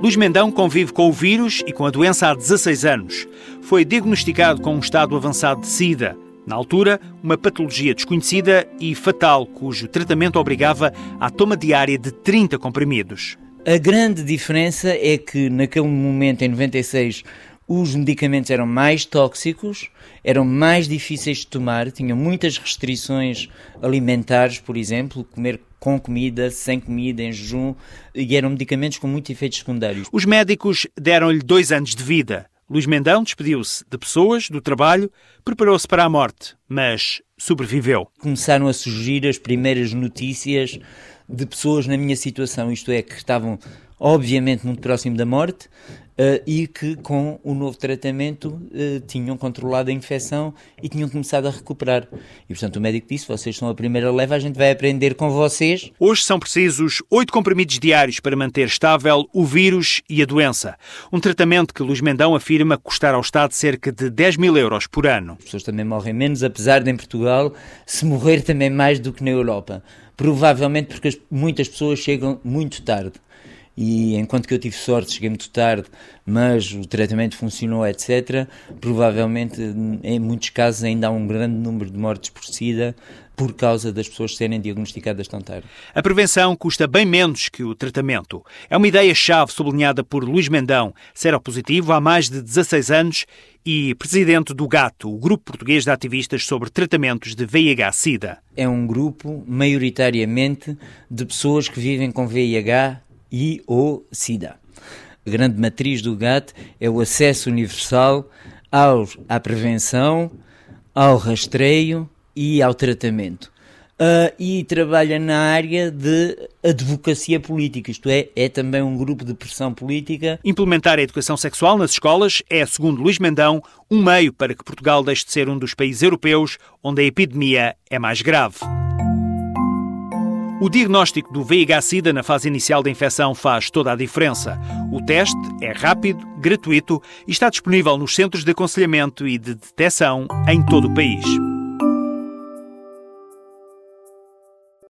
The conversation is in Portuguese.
Luís Mendão convive com o vírus e com a doença há 16 anos. Foi diagnosticado com um estado avançado de SIDA. Na altura, uma patologia desconhecida e fatal, cujo tratamento obrigava à toma diária de 30 comprimidos. A grande diferença é que, naquele momento, em 96, os medicamentos eram mais tóxicos, eram mais difíceis de tomar, tinham muitas restrições alimentares, por exemplo, comer com comida, sem comida, em jejum, e eram medicamentos com muitos efeitos secundários. Os médicos deram-lhe dois anos de vida. Luís Mendão despediu-se de pessoas, do trabalho, preparou-se para a morte, mas sobreviveu. Começaram a surgir as primeiras notícias de pessoas na minha situação, isto é, que estavam obviamente muito próximo da morte, Uh, e que com o novo tratamento uh, tinham controlado a infecção e tinham começado a recuperar. E portanto o médico disse: vocês são a primeira leva, a gente vai aprender com vocês. Hoje são precisos oito comprimidos diários para manter estável o vírus e a doença. Um tratamento que Luís Mendão afirma custar ao Estado cerca de 10 mil euros por ano. As pessoas também morrem menos, apesar de em Portugal se morrer também mais do que na Europa. Provavelmente porque muitas pessoas chegam muito tarde e enquanto que eu tive sorte, cheguei muito tarde, mas o tratamento funcionou, etc., provavelmente em muitos casos ainda há um grande número de mortes por SIDA por causa das pessoas serem diagnosticadas tão tarde. A prevenção custa bem menos que o tratamento. É uma ideia-chave sublinhada por Luís Mendão, seropositivo há mais de 16 anos e presidente do GATO, o Grupo Português de Ativistas sobre Tratamentos de VIH-Sida. É um grupo, maioritariamente, de pessoas que vivem com VIH e ou SIDA. A grande matriz do GATT é o acesso universal aos, à prevenção, ao rastreio e ao tratamento. Uh, e trabalha na área de advocacia política, isto é, é também um grupo de pressão política. Implementar a educação sexual nas escolas é, segundo Luís Mendão, um meio para que Portugal deixe de ser um dos países europeus onde a epidemia é mais grave. O diagnóstico do VIH-Sida na fase inicial da infecção faz toda a diferença. O teste é rápido, gratuito e está disponível nos centros de aconselhamento e de detecção em todo o país.